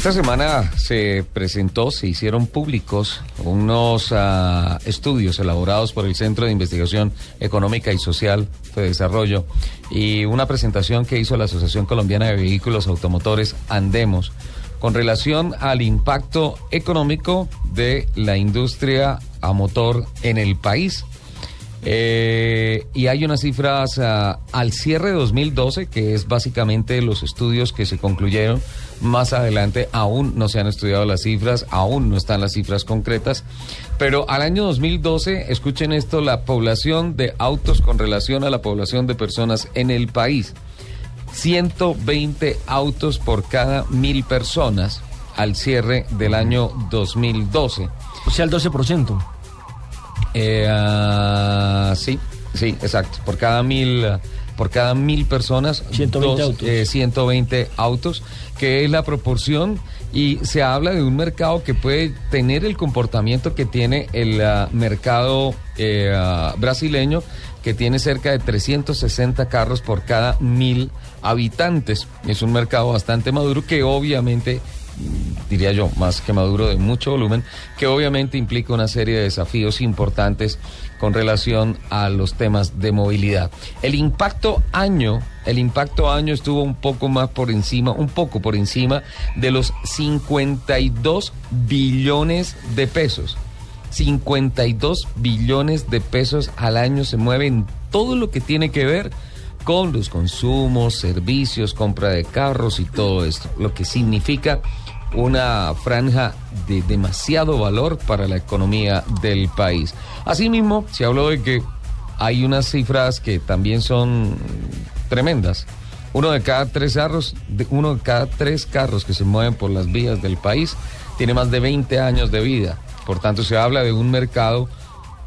Esta semana se presentó, se hicieron públicos unos ah, estudios elaborados por el Centro de Investigación Económica y Social de Desarrollo y una presentación que hizo la Asociación Colombiana de Vehículos Automotores Andemos con relación al impacto económico de la industria a motor en el país. Eh, y hay unas cifras ah, al cierre de 2012, que es básicamente los estudios que se concluyeron. Más adelante aún no se han estudiado las cifras, aún no están las cifras concretas. Pero al año 2012, escuchen esto, la población de autos con relación a la población de personas en el país. 120 autos por cada mil personas al cierre del año 2012. O sea, el 12%. Eh, ah, sí, sí, exacto. Por cada mil, por cada mil personas, 120 autos. eh, 120 autos, que es la proporción. Y se habla de un mercado que puede tener el comportamiento que tiene el ah, mercado eh, ah, brasileño, que tiene cerca de 360 carros por cada mil habitantes. Es un mercado bastante maduro que obviamente diría yo, más que maduro de mucho volumen, que obviamente implica una serie de desafíos importantes con relación a los temas de movilidad. El impacto año, el impacto año estuvo un poco más por encima, un poco por encima de los 52 billones de pesos. 52 billones de pesos al año se mueven todo lo que tiene que ver con los consumos, servicios, compra de carros y todo esto, lo que significa una franja de demasiado valor para la economía del país. Asimismo, se habló de que hay unas cifras que también son tremendas. Uno de cada tres carros, uno de cada tres carros que se mueven por las vías del país tiene más de 20 años de vida. Por tanto, se habla de un mercado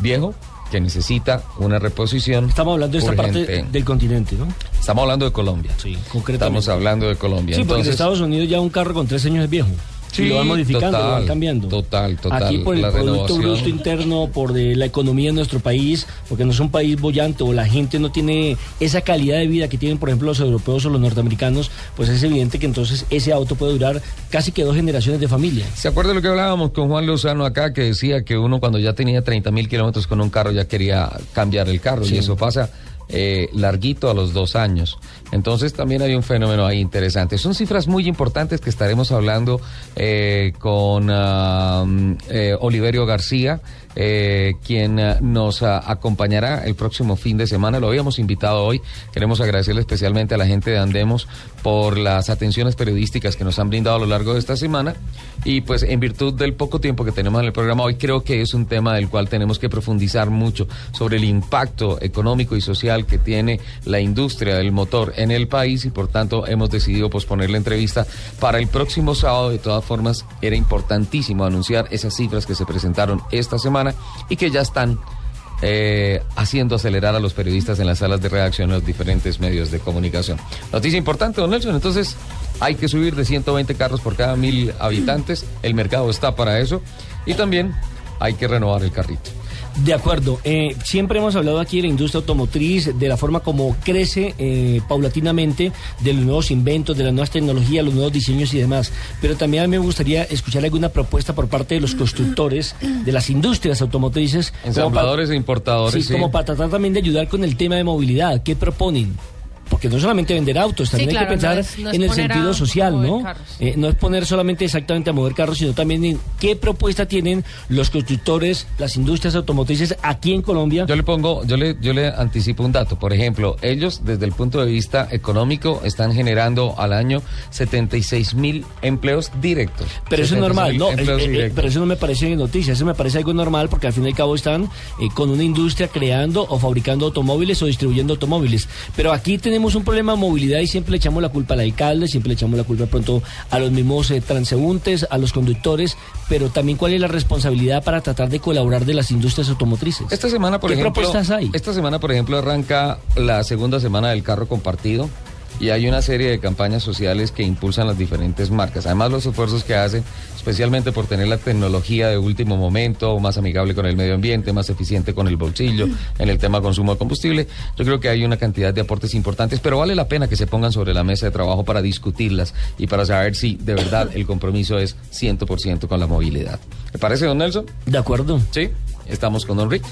viejo que necesita una reposición. Estamos hablando de esta urgente. parte del continente, ¿no? Estamos hablando de Colombia. Sí, concretamente. Estamos hablando de Colombia. Sí, porque en Estados Unidos ya un carro con tres años es viejo. Sí, y lo van modificando, lo van total, cambiando. total, total, Aquí por el la Producto. Bruto Interno, por de la economía de nuestro país, porque no es un país bollante o la gente no tiene esa calidad de vida que tienen, por ejemplo, los europeos o los norteamericanos, pues es evidente que entonces ese auto puede durar casi que dos generaciones de familia. ¿Se acuerda lo que hablábamos con Juan Lozano acá, que decía que uno cuando ya tenía 30 mil kilómetros con un carro ya quería cambiar el carro? Y eso pasa eh, larguito a los dos años. Entonces también hay un fenómeno ahí interesante. Son cifras muy importantes que estaremos hablando eh, con eh, Oliverio García, quien nos ah, acompañará el próximo fin de semana. Lo habíamos invitado hoy. Queremos agradecerle especialmente a la gente de Andemos por las atenciones periodísticas que nos han brindado a lo largo de esta semana. Y pues en virtud del poco tiempo que tenemos en el programa hoy, creo que es un tema del cual tenemos que profundizar mucho sobre el impacto económico y social que tiene la industria del motor en el país y por tanto hemos decidido posponer la entrevista para el próximo sábado. De todas formas, era importantísimo anunciar esas cifras que se presentaron esta semana y que ya están eh, haciendo acelerar a los periodistas en las salas de redacción en los diferentes medios de comunicación. Noticia importante, don Nelson. Entonces, hay que subir de 120 carros por cada mil habitantes. El mercado está para eso. Y también hay que renovar el carrito. De acuerdo. Eh, siempre hemos hablado aquí de la industria automotriz, de la forma como crece eh, paulatinamente, de los nuevos inventos, de las nuevas tecnologías, los nuevos diseños y demás. Pero también a mí me gustaría escuchar alguna propuesta por parte de los constructores, de las industrias automotrices. Ensambladores e importadores. Sí, sí. como para tratar también de ayudar con el tema de movilidad. ¿Qué proponen? Porque no solamente vender autos, también Sí, hay que pensar no es- no es en el sentido social, ¿no? Eh, no es poner solamente exactamente a mover carros, sino también en qué propuesta tienen los constructores, las industrias automotrices aquí en Colombia. Yo le pongo, yo le, yo le anticipo un dato. Por ejemplo, ellos desde el punto de vista económico están generando al año 76 mil empleos directos. Pero eso es 76.000 normal, no, eh, eh, pero eso no me parece noticia, eso me parece algo normal porque al fin y al cabo están eh, con una industria creando o fabricando automóviles o distribuyendo automóviles. Pero aquí tenemos tenemos un problema de movilidad y siempre le echamos la culpa al alcalde, siempre le echamos la culpa pronto a los mismos eh, transeúntes, a los conductores, pero también cuál es la responsabilidad para tratar de colaborar de las industrias automotrices. Esta semana, por ¿Qué ejemplo, propuestas hay? esta semana, por ejemplo, arranca la segunda semana del carro compartido y hay una serie de campañas sociales que impulsan las diferentes marcas. Además, los esfuerzos que hacen, especialmente por tener la tecnología de último momento, más amigable con el medio ambiente, más eficiente con el bolsillo, en el tema consumo de combustible. Yo creo que hay una cantidad de aportes importantes, pero vale la pena que se pongan sobre la mesa de trabajo para discutirlas y para saber si de verdad el compromiso es 100% con la movilidad. ¿Le parece, don Nelson? De acuerdo. Sí, estamos con don Rick.